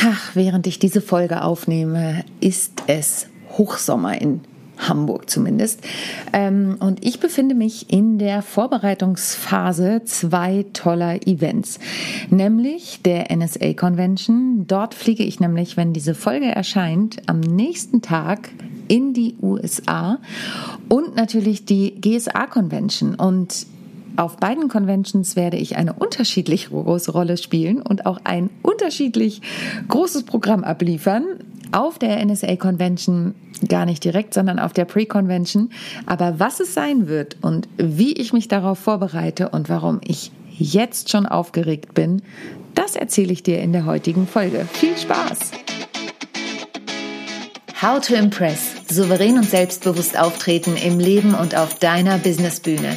Ach, während ich diese Folge aufnehme, ist es Hochsommer in Hamburg zumindest. Ähm, und ich befinde mich in der Vorbereitungsphase zwei toller Events, nämlich der NSA Convention. Dort fliege ich nämlich, wenn diese Folge erscheint, am nächsten Tag in die USA und natürlich die GSA Convention. Und auf beiden Conventions werde ich eine unterschiedlich große Rolle spielen und auch ein unterschiedlich großes Programm abliefern. Auf der NSA Convention gar nicht direkt, sondern auf der Pre-Convention. Aber was es sein wird und wie ich mich darauf vorbereite und warum ich jetzt schon aufgeregt bin, das erzähle ich dir in der heutigen Folge. Viel Spaß! How to Impress. Souverän und selbstbewusst auftreten im Leben und auf deiner Businessbühne.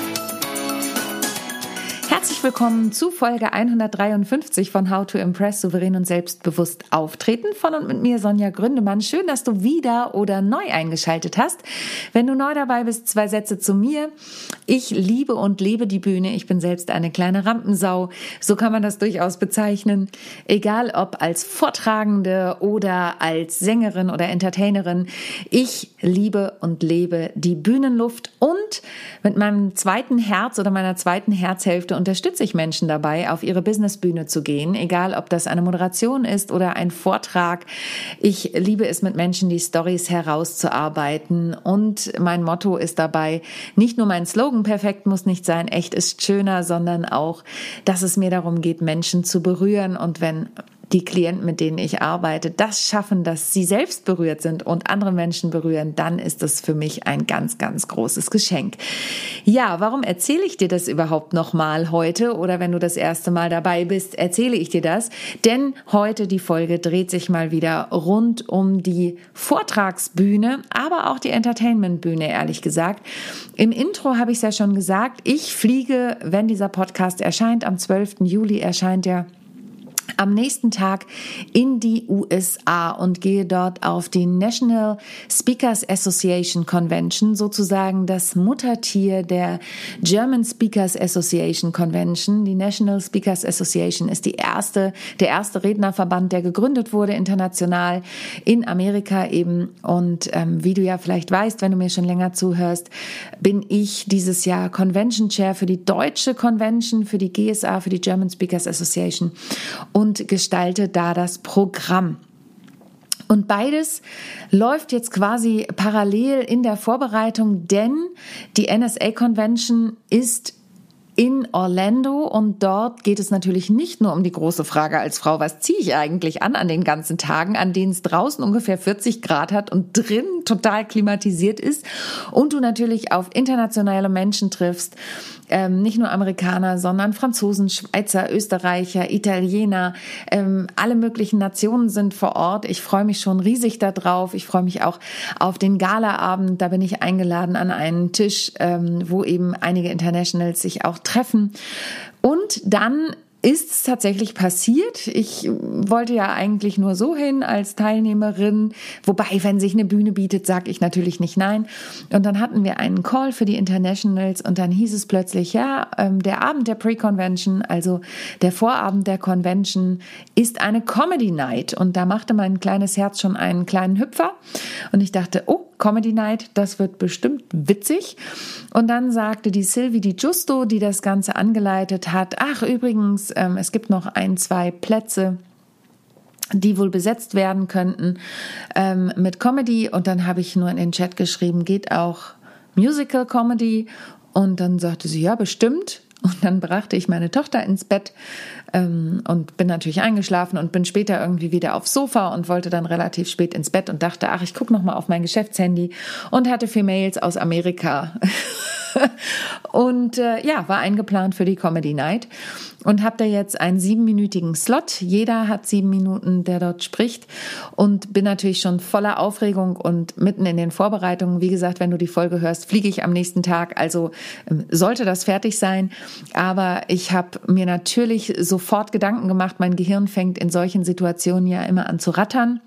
Herzlich willkommen zu Folge 153 von How to Impress souverän und selbstbewusst auftreten von und mit mir Sonja Gründemann. Schön, dass du wieder oder neu eingeschaltet hast. Wenn du neu dabei bist, zwei Sätze zu mir. Ich liebe und lebe die Bühne. Ich bin selbst eine kleine Rampensau. So kann man das durchaus bezeichnen. Egal ob als Vortragende oder als Sängerin oder Entertainerin. Ich liebe und lebe die Bühnenluft und mit meinem zweiten Herz oder meiner zweiten Herzhälfte unter unterstütze ich Menschen dabei, auf ihre Businessbühne zu gehen, egal ob das eine Moderation ist oder ein Vortrag. Ich liebe es mit Menschen, die Stories herauszuarbeiten und mein Motto ist dabei, nicht nur mein Slogan perfekt muss nicht sein, echt ist schöner, sondern auch, dass es mir darum geht, Menschen zu berühren und wenn die Klienten, mit denen ich arbeite, das schaffen, dass sie selbst berührt sind und andere Menschen berühren, dann ist das für mich ein ganz, ganz großes Geschenk. Ja, warum erzähle ich dir das überhaupt nochmal heute oder wenn du das erste Mal dabei bist, erzähle ich dir das? Denn heute die Folge dreht sich mal wieder rund um die Vortragsbühne, aber auch die Entertainmentbühne, ehrlich gesagt. Im Intro habe ich es ja schon gesagt, ich fliege, wenn dieser Podcast erscheint, am 12. Juli erscheint der am nächsten Tag in die USA und gehe dort auf die National Speakers Association Convention, sozusagen das Muttertier der German Speakers Association Convention. Die National Speakers Association ist die erste, der erste Rednerverband, der gegründet wurde international in Amerika eben. Und ähm, wie du ja vielleicht weißt, wenn du mir schon länger zuhörst, bin ich dieses Jahr Convention Chair für die deutsche Convention, für die GSA, für die German Speakers Association. Und und gestalte da das Programm. Und beides läuft jetzt quasi parallel in der Vorbereitung, denn die NSA Convention ist in Orlando und dort geht es natürlich nicht nur um die große Frage als Frau, was ziehe ich eigentlich an an den ganzen Tagen, an denen es draußen ungefähr 40 Grad hat und drin total klimatisiert ist und du natürlich auf internationale Menschen triffst, ähm, nicht nur Amerikaner, sondern Franzosen, Schweizer, Österreicher, Italiener, ähm, alle möglichen Nationen sind vor Ort. Ich freue mich schon riesig darauf. Ich freue mich auch auf den Galaabend. Da bin ich eingeladen an einen Tisch, ähm, wo eben einige Internationals sich auch treffen. Und dann ist es tatsächlich passiert. Ich wollte ja eigentlich nur so hin als Teilnehmerin, wobei, wenn sich eine Bühne bietet, sage ich natürlich nicht nein. Und dann hatten wir einen Call für die Internationals und dann hieß es plötzlich, ja, ähm, der Abend der Pre-Convention, also der Vorabend der Convention, ist eine Comedy Night. Und da machte mein kleines Herz schon einen kleinen Hüpfer. Und ich dachte, oh, Comedy Night, das wird bestimmt witzig. Und dann sagte die Sylvie Di Giusto, die das Ganze angeleitet hat, ach übrigens, ähm, es gibt noch ein, zwei Plätze die wohl besetzt werden könnten ähm, mit Comedy. Und dann habe ich nur in den Chat geschrieben, geht auch Musical Comedy. Und dann sagte sie, ja, bestimmt. Und dann brachte ich meine Tochter ins Bett ähm, und bin natürlich eingeschlafen und bin später irgendwie wieder aufs Sofa und wollte dann relativ spät ins Bett und dachte, ach, ich gucke noch mal auf mein Geschäftshandy und hatte vier Mails aus Amerika. und äh, ja, war eingeplant für die Comedy Night und habe da jetzt einen siebenminütigen Slot. Jeder hat sieben Minuten, der dort spricht und bin natürlich schon voller Aufregung und mitten in den Vorbereitungen. Wie gesagt, wenn du die Folge hörst, fliege ich am nächsten Tag. Also ähm, sollte das fertig sein. Aber ich habe mir natürlich sofort Gedanken gemacht. Mein Gehirn fängt in solchen Situationen ja immer an zu rattern.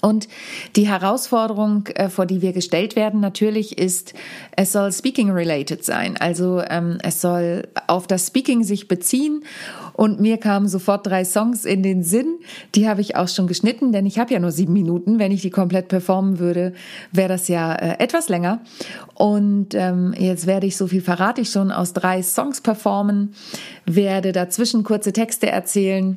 Und die Herausforderung, äh, vor die wir gestellt werden, natürlich ist, es soll speaking related sein. Also ähm, es soll auf das Speaking sich beziehen. Und mir kamen sofort drei Songs in den Sinn. Die habe ich auch schon geschnitten, denn ich habe ja nur sieben Minuten. Wenn ich die komplett performen würde, wäre das ja äh, etwas länger. Und ähm, jetzt werde ich, so viel verrate ich schon, aus drei Songs performen, werde dazwischen kurze Texte erzählen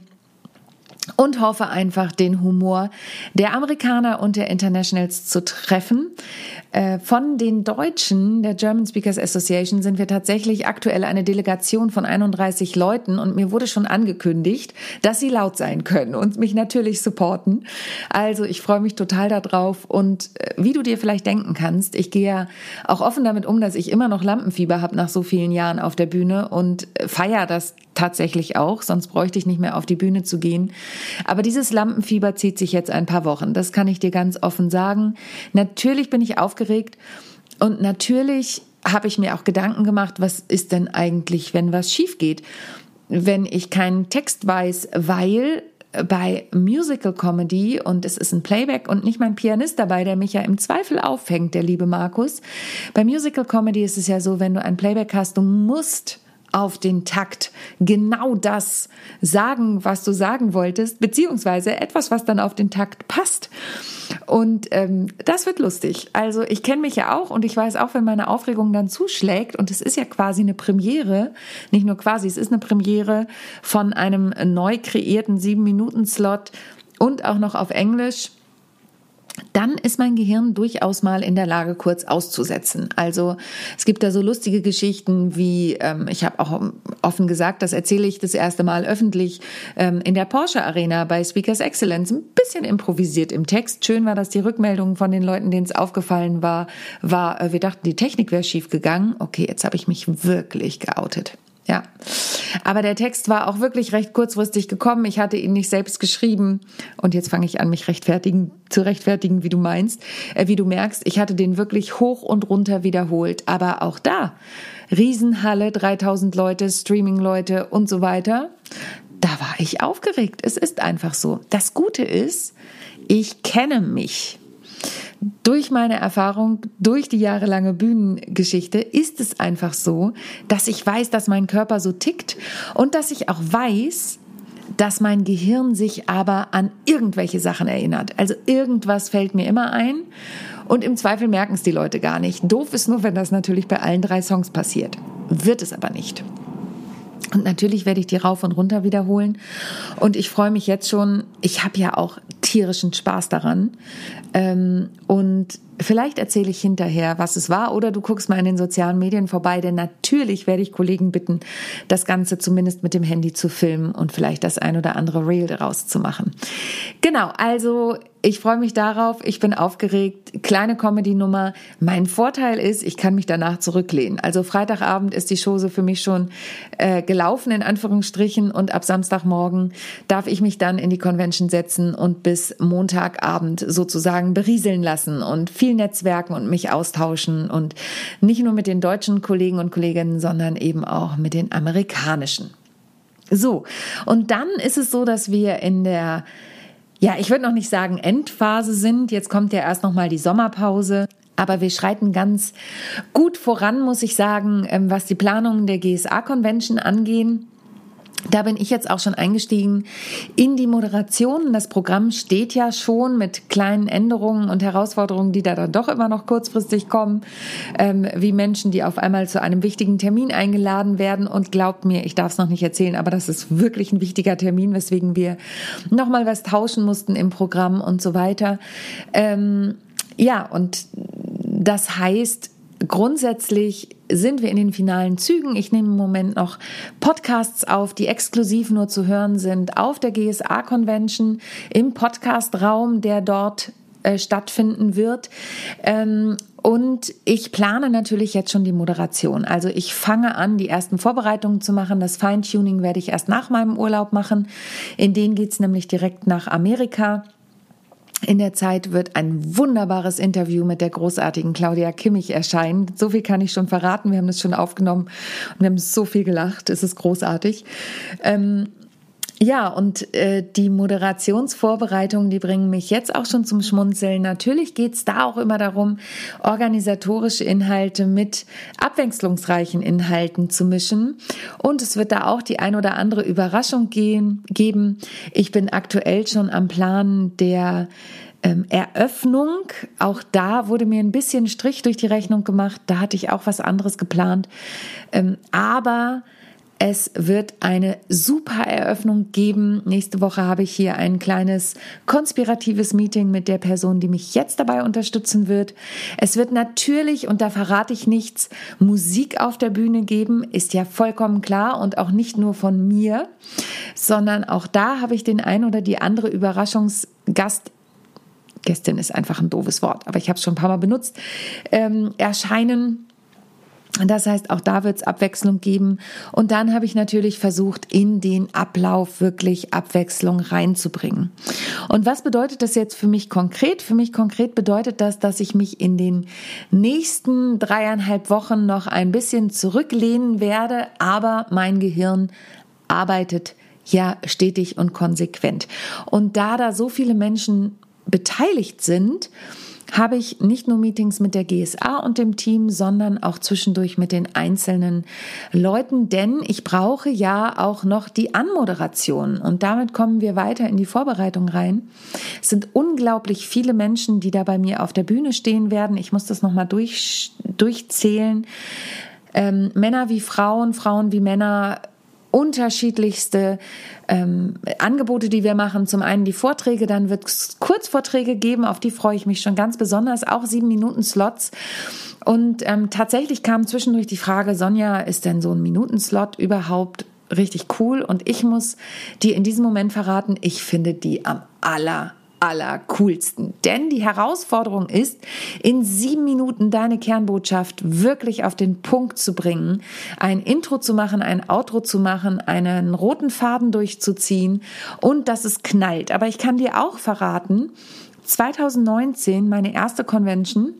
und hoffe einfach, den Humor der Amerikaner und der Internationals zu treffen. Äh, von den Deutschen der German Speakers Association sind wir tatsächlich aktuell eine Delegation von 31 Leuten und mir wurde schon angekündigt, dass sie laut sein können und mich natürlich supporten. Also ich freue mich total darauf und äh, wie du dir vielleicht denken kannst, ich gehe ja auch offen damit um, dass ich immer noch Lampenfieber habe nach so vielen Jahren auf der Bühne und äh, feiere das tatsächlich auch, sonst bräuchte ich nicht mehr auf die Bühne zu gehen. Aber dieses Lampenfieber zieht sich jetzt ein paar Wochen. Das kann ich dir ganz offen sagen. Natürlich bin ich aufgeregt und natürlich habe ich mir auch Gedanken gemacht, was ist denn eigentlich, wenn was schief geht? Wenn ich keinen Text weiß, weil bei Musical Comedy und es ist ein Playback und nicht mein Pianist dabei, der mich ja im Zweifel auffängt, der liebe Markus. Bei Musical Comedy ist es ja so, wenn du ein Playback hast, du musst auf den Takt genau das sagen, was du sagen wolltest, beziehungsweise etwas, was dann auf den Takt passt. Und ähm, das wird lustig. Also ich kenne mich ja auch und ich weiß auch, wenn meine Aufregung dann zuschlägt, und es ist ja quasi eine Premiere, nicht nur quasi, es ist eine Premiere von einem neu kreierten sieben Minuten Slot und auch noch auf Englisch dann ist mein Gehirn durchaus mal in der Lage, kurz auszusetzen. Also es gibt da so lustige Geschichten wie, ähm, ich habe auch offen gesagt, das erzähle ich das erste Mal öffentlich, ähm, in der Porsche Arena bei Speakers Excellence, ein bisschen improvisiert im Text. Schön war, dass die Rückmeldung von den Leuten, denen es aufgefallen war, war, äh, wir dachten, die Technik wäre schief gegangen. Okay, jetzt habe ich mich wirklich geoutet. Ja. Aber der Text war auch wirklich recht kurzfristig gekommen. Ich hatte ihn nicht selbst geschrieben. Und jetzt fange ich an, mich rechtfertigen, zu rechtfertigen, wie du meinst, äh, wie du merkst. Ich hatte den wirklich hoch und runter wiederholt. Aber auch da, Riesenhalle, 3000 Leute, Streaming-Leute und so weiter. Da war ich aufgeregt. Es ist einfach so. Das Gute ist, ich kenne mich durch meine Erfahrung, durch die jahrelange Bühnengeschichte ist es einfach so, dass ich weiß, dass mein Körper so tickt und dass ich auch weiß, dass mein Gehirn sich aber an irgendwelche Sachen erinnert. Also irgendwas fällt mir immer ein und im Zweifel merken es die Leute gar nicht. Doof ist nur, wenn das natürlich bei allen drei Songs passiert. Wird es aber nicht. Und natürlich werde ich die rauf und runter wiederholen. Und ich freue mich jetzt schon. Ich habe ja auch tierischen Spaß daran. Ähm, und vielleicht erzähle ich hinterher, was es war, oder du guckst mal in den sozialen Medien vorbei, denn natürlich werde ich Kollegen bitten, das Ganze zumindest mit dem Handy zu filmen und vielleicht das ein oder andere Reel daraus zu machen. Genau, also ich freue mich darauf, ich bin aufgeregt. Kleine Comedy-Nummer. Mein Vorteil ist, ich kann mich danach zurücklehnen. Also Freitagabend ist die Chose für mich schon äh, gelaufen, in Anführungsstrichen, und ab Samstagmorgen darf ich mich dann in die Convention setzen und bis Montagabend sozusagen berieseln lassen und viel Netzwerken und mich austauschen und nicht nur mit den deutschen Kollegen und Kolleginnen, sondern eben auch mit den amerikanischen. So, und dann ist es so, dass wir in der ja, ich würde noch nicht sagen Endphase sind. Jetzt kommt ja erst noch mal die Sommerpause. Aber wir schreiten ganz gut voran, muss ich sagen, ähm, was die Planungen der GSA-Convention angehen. Da bin ich jetzt auch schon eingestiegen in die Moderation. Das Programm steht ja schon mit kleinen Änderungen und Herausforderungen, die da dann doch immer noch kurzfristig kommen, ähm, wie Menschen, die auf einmal zu einem wichtigen Termin eingeladen werden. Und glaubt mir, ich darf es noch nicht erzählen, aber das ist wirklich ein wichtiger Termin, weswegen wir nochmal was tauschen mussten im Programm und so weiter. Ähm, ja, und das heißt, grundsätzlich sind wir in den finalen Zügen. Ich nehme im Moment noch Podcasts auf, die exklusiv nur zu hören sind auf der GSA Convention im Podcastraum, der dort äh, stattfinden wird. Ähm, und ich plane natürlich jetzt schon die Moderation. Also ich fange an, die ersten Vorbereitungen zu machen. Das Feintuning werde ich erst nach meinem Urlaub machen. In den geht's nämlich direkt nach Amerika In der Zeit wird ein wunderbares Interview mit der großartigen Claudia Kimmich erscheinen. So viel kann ich schon verraten. Wir haben das schon aufgenommen und wir haben so viel gelacht. Es ist großartig. Ähm, ja, und äh, die Moderationsvorbereitungen, die bringen mich jetzt auch schon zum Schmunzeln. Natürlich geht's da auch immer darum, organisatorische Inhalte mit abwechslungsreichen Inhalten zu mischen. Und es wird da auch die ein oder andere Überraschung gehen, geben. Ich bin aktuell schon am Plan der ähm, Eröffnung. Auch da wurde mir ein bisschen Strich durch die Rechnung gemacht. Da hatte ich auch was anderes geplant. Ähm, aber es wird eine super Eröffnung geben. Nächste Woche habe ich hier ein kleines konspiratives Meeting mit der Person, die mich jetzt dabei unterstützen wird. Es wird natürlich, und da verrate ich nichts, Musik auf der Bühne geben, ist ja vollkommen klar und auch nicht nur von mir, sondern auch da habe ich den ein oder die andere Überraschungsgast Gästin ist einfach ein doofes Wort, aber ich habe es schon ein paar Mal benutzt, ähm, erscheinen das heißt, auch da wird es Abwechslung geben. Und dann habe ich natürlich versucht, in den Ablauf wirklich Abwechslung reinzubringen. Und was bedeutet das jetzt für mich konkret? Für mich konkret bedeutet das, dass ich mich in den nächsten dreieinhalb Wochen noch ein bisschen zurücklehnen werde, aber mein Gehirn arbeitet ja stetig und konsequent. Und da da so viele Menschen beteiligt sind, habe ich nicht nur Meetings mit der GSA und dem Team, sondern auch zwischendurch mit den einzelnen Leuten, denn ich brauche ja auch noch die Anmoderation und damit kommen wir weiter in die Vorbereitung rein. Es sind unglaublich viele Menschen, die da bei mir auf der Bühne stehen werden. Ich muss das nochmal durch, durchzählen. Ähm, Männer wie Frauen, Frauen wie Männer, unterschiedlichste ähm, Angebote, die wir machen. Zum einen die Vorträge, dann wird es Kurzvorträge geben, auf die freue ich mich schon ganz besonders, auch sieben Minuten Slots. Und ähm, tatsächlich kam zwischendurch die Frage, Sonja, ist denn so ein Minutenslot überhaupt richtig cool? Und ich muss dir in diesem Moment verraten, ich finde die am aller allercoolsten. Denn die Herausforderung ist, in sieben Minuten deine Kernbotschaft wirklich auf den Punkt zu bringen, ein Intro zu machen, ein Outro zu machen, einen roten Faden durchzuziehen und dass es knallt. Aber ich kann dir auch verraten, 2019, meine erste Convention,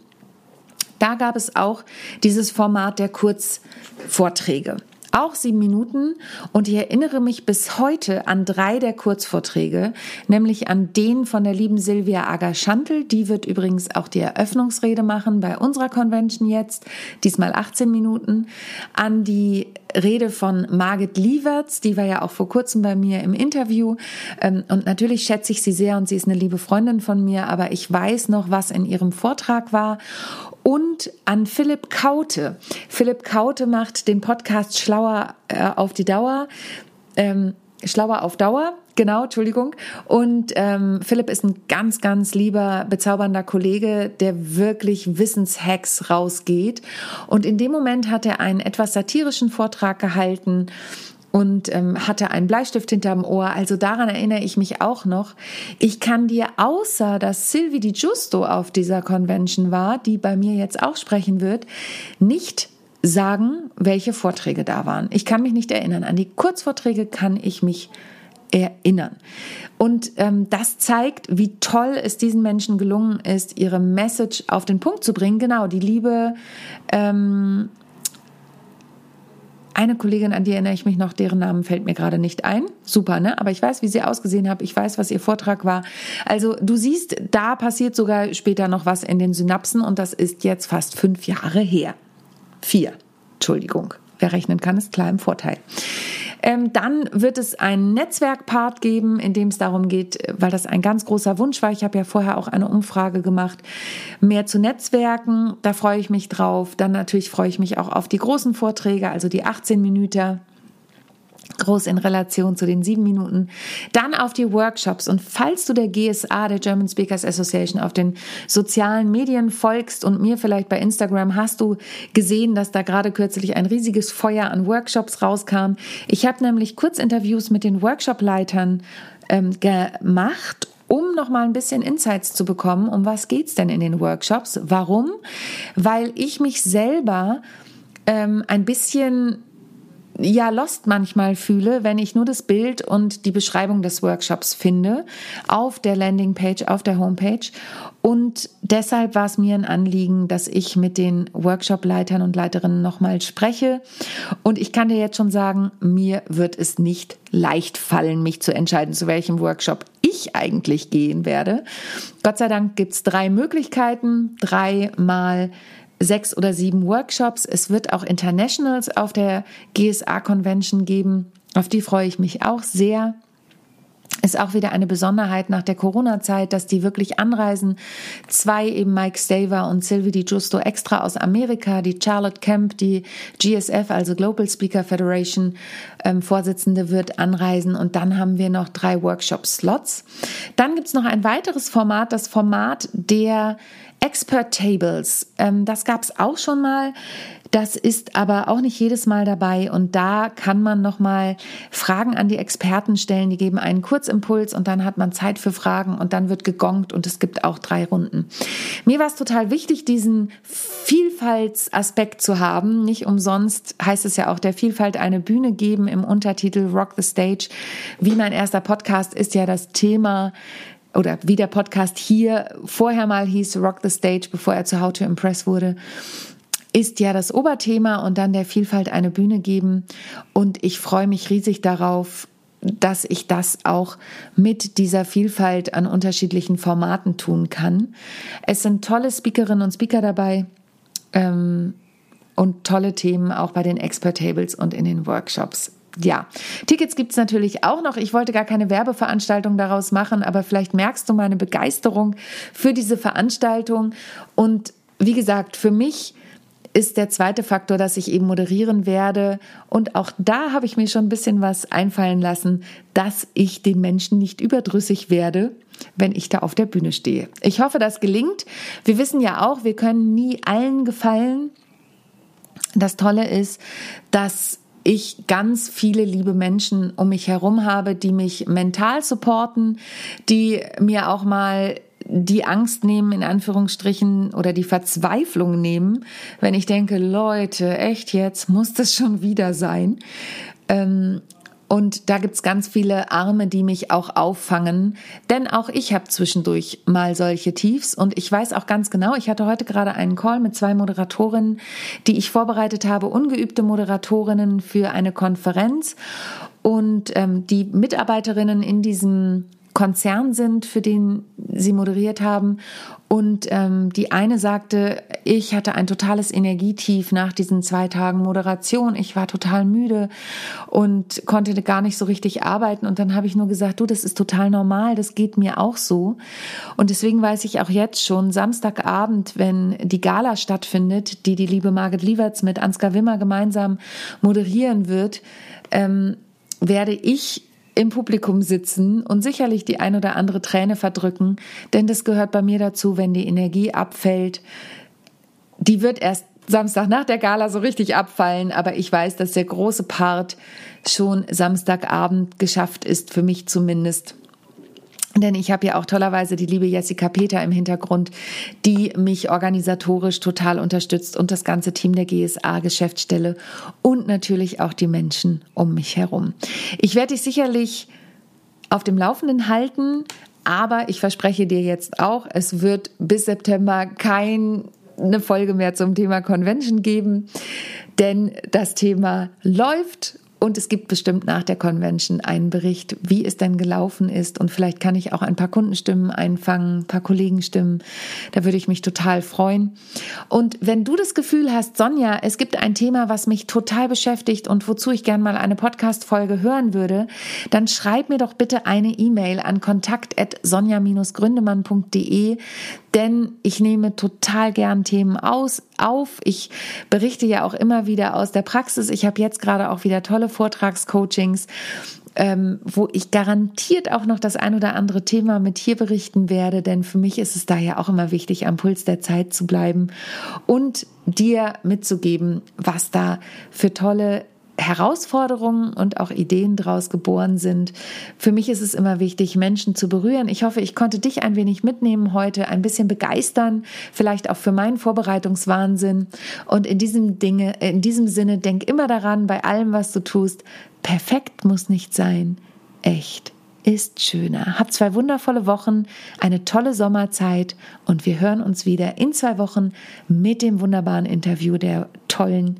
da gab es auch dieses Format der Kurzvorträge auch sieben Minuten. Und ich erinnere mich bis heute an drei der Kurzvorträge, nämlich an den von der lieben Silvia Ager-Schantel. Die wird übrigens auch die Eröffnungsrede machen bei unserer Convention jetzt, diesmal 18 Minuten. An die Rede von Margit Lieverts, die war ja auch vor kurzem bei mir im Interview. Ähm, und natürlich schätze ich sie sehr und sie ist eine liebe Freundin von mir, aber ich weiß noch, was in ihrem Vortrag war und an Philipp Kaute. Philipp Kaute macht den Podcast Schlauer äh, auf die Dauer. Ähm, Schlauer auf Dauer, genau, Entschuldigung. Und ähm, Philipp ist ein ganz, ganz lieber, bezaubernder Kollege, der wirklich Wissenshacks rausgeht. Und in dem Moment hat er einen etwas satirischen Vortrag gehalten und ähm, hatte einen Bleistift hinterm Ohr. Also daran erinnere ich mich auch noch. Ich kann dir außer, dass Sylvie Di Giusto auf dieser Convention war, die bei mir jetzt auch sprechen wird, nicht sagen, welche Vorträge da waren. Ich kann mich nicht erinnern. An die Kurzvorträge kann ich mich erinnern. Und ähm, das zeigt, wie toll es diesen Menschen gelungen ist, ihre Message auf den Punkt zu bringen. Genau, die Liebe ähm, eine Kollegin, an die erinnere ich mich noch, deren Namen fällt mir gerade nicht ein. Super, ne? Aber ich weiß, wie sie ausgesehen hat. Ich weiß, was ihr Vortrag war. Also du siehst, da passiert sogar später noch was in den Synapsen und das ist jetzt fast fünf Jahre her. Vier. Entschuldigung. Wer rechnen kann, ist klar im Vorteil. Ähm, dann wird es einen Netzwerkpart geben, in dem es darum geht, weil das ein ganz großer Wunsch war. Ich habe ja vorher auch eine Umfrage gemacht, mehr zu Netzwerken. Da freue ich mich drauf. Dann natürlich freue ich mich auch auf die großen Vorträge, also die 18 Minuten groß in Relation zu den sieben Minuten. Dann auf die Workshops. Und falls du der GSA, der German Speakers Association, auf den sozialen Medien folgst und mir vielleicht bei Instagram, hast du gesehen, dass da gerade kürzlich ein riesiges Feuer an Workshops rauskam. Ich habe nämlich Kurzinterviews mit den Workshopleitern ähm, gemacht um noch mal ein bisschen Insights zu bekommen, um was geht's denn in den Workshops? Warum? Weil ich mich selber ähm, ein bisschen ja lost manchmal fühle, wenn ich nur das Bild und die Beschreibung des Workshops finde auf der Landingpage, auf der Homepage. Und deshalb war es mir ein Anliegen, dass ich mit den Workshop-Leitern und Leiterinnen nochmal spreche. Und ich kann dir jetzt schon sagen, mir wird es nicht leicht fallen, mich zu entscheiden, zu welchem Workshop ich eigentlich gehen werde. Gott sei Dank gibt es drei Möglichkeiten, dreimal sechs oder sieben Workshops. Es wird auch Internationals auf der GSA Convention geben. Auf die freue ich mich auch sehr. Ist auch wieder eine Besonderheit nach der Corona-Zeit, dass die wirklich anreisen. Zwei eben Mike Staver und Sylvie Di Giusto extra aus Amerika, die Charlotte Kemp, die GSF, also Global Speaker Federation ähm, Vorsitzende, wird anreisen. Und dann haben wir noch drei Workshop-Slots. Dann gibt's noch ein weiteres Format, das Format der Expert Tables. Ähm, das gab's auch schon mal. Das ist aber auch nicht jedes Mal dabei und da kann man noch mal Fragen an die Experten stellen. Die geben einen Kurzimpuls und dann hat man Zeit für Fragen und dann wird gegongt und es gibt auch drei Runden. Mir war es total wichtig, diesen Vielfaltsaspekt zu haben. Nicht umsonst heißt es ja auch der Vielfalt eine Bühne geben im Untertitel Rock the Stage. Wie mein erster Podcast ist ja das Thema oder wie der Podcast hier vorher mal hieß, Rock the Stage, bevor er zu How to Impress wurde ist ja das Oberthema und dann der Vielfalt eine Bühne geben. Und ich freue mich riesig darauf, dass ich das auch mit dieser Vielfalt an unterschiedlichen Formaten tun kann. Es sind tolle Speakerinnen und Speaker dabei ähm, und tolle Themen auch bei den Expert Tables und in den Workshops. Ja, Tickets gibt's natürlich auch noch. Ich wollte gar keine Werbeveranstaltung daraus machen, aber vielleicht merkst du meine Begeisterung für diese Veranstaltung. Und wie gesagt, für mich ist der zweite Faktor, dass ich eben moderieren werde. Und auch da habe ich mir schon ein bisschen was einfallen lassen, dass ich den Menschen nicht überdrüssig werde, wenn ich da auf der Bühne stehe. Ich hoffe, das gelingt. Wir wissen ja auch, wir können nie allen gefallen. Das Tolle ist, dass ich ganz viele liebe Menschen um mich herum habe, die mich mental supporten, die mir auch mal die Angst nehmen, in Anführungsstrichen, oder die Verzweiflung nehmen, wenn ich denke, Leute, echt jetzt, muss das schon wieder sein? Ähm, und da gibt's ganz viele Arme, die mich auch auffangen. Denn auch ich habe zwischendurch mal solche Tiefs. Und ich weiß auch ganz genau, ich hatte heute gerade einen Call mit zwei Moderatorinnen, die ich vorbereitet habe, ungeübte Moderatorinnen für eine Konferenz. Und ähm, die Mitarbeiterinnen in diesem Konzern sind, für den sie moderiert haben. Und ähm, die eine sagte, ich hatte ein totales Energietief nach diesen zwei Tagen Moderation. Ich war total müde und konnte gar nicht so richtig arbeiten. Und dann habe ich nur gesagt, du, das ist total normal, das geht mir auch so. Und deswegen weiß ich auch jetzt schon, Samstagabend, wenn die Gala stattfindet, die die liebe Margit Lieberts mit Ansgar Wimmer gemeinsam moderieren wird, ähm, werde ich im Publikum sitzen und sicherlich die ein oder andere Träne verdrücken, denn das gehört bei mir dazu, wenn die Energie abfällt. Die wird erst Samstag nach der Gala so richtig abfallen, aber ich weiß, dass der große Part schon Samstagabend geschafft ist, für mich zumindest. Denn ich habe ja auch tollerweise die liebe Jessica Peter im Hintergrund, die mich organisatorisch total unterstützt und das ganze Team der GSA Geschäftsstelle und natürlich auch die Menschen um mich herum. Ich werde dich sicherlich auf dem Laufenden halten, aber ich verspreche dir jetzt auch, es wird bis September kein eine Folge mehr zum Thema Convention geben, denn das Thema läuft und es gibt bestimmt nach der Convention einen Bericht, wie es denn gelaufen ist. Und vielleicht kann ich auch ein paar Kundenstimmen einfangen, ein paar Kollegenstimmen. Da würde ich mich total freuen. Und wenn du das Gefühl hast, Sonja, es gibt ein Thema, was mich total beschäftigt und wozu ich gern mal eine Podcast-Folge hören würde, dann schreib mir doch bitte eine E-Mail an kontakt.sonja-gründemann.de denn ich nehme total gern Themen aus, auf. Ich berichte ja auch immer wieder aus der Praxis. Ich habe jetzt gerade auch wieder tolle Vortragscoachings, ähm, wo ich garantiert auch noch das ein oder andere Thema mit hier berichten werde, denn für mich ist es da ja auch immer wichtig, am Puls der Zeit zu bleiben und dir mitzugeben, was da für tolle Herausforderungen und auch Ideen daraus geboren sind. Für mich ist es immer wichtig, Menschen zu berühren. Ich hoffe, ich konnte dich ein wenig mitnehmen heute, ein bisschen begeistern, vielleicht auch für meinen Vorbereitungswahnsinn. Und in diesem Dinge, in diesem Sinne, denk immer daran, bei allem, was du tust, perfekt muss nicht sein, echt ist schöner. Hab zwei wundervolle Wochen, eine tolle Sommerzeit und wir hören uns wieder in zwei Wochen mit dem wunderbaren Interview der tollen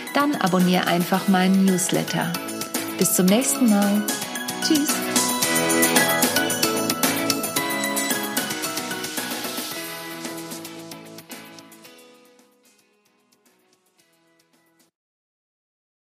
dann abonniere einfach meinen Newsletter. Bis zum nächsten Mal. Tschüss.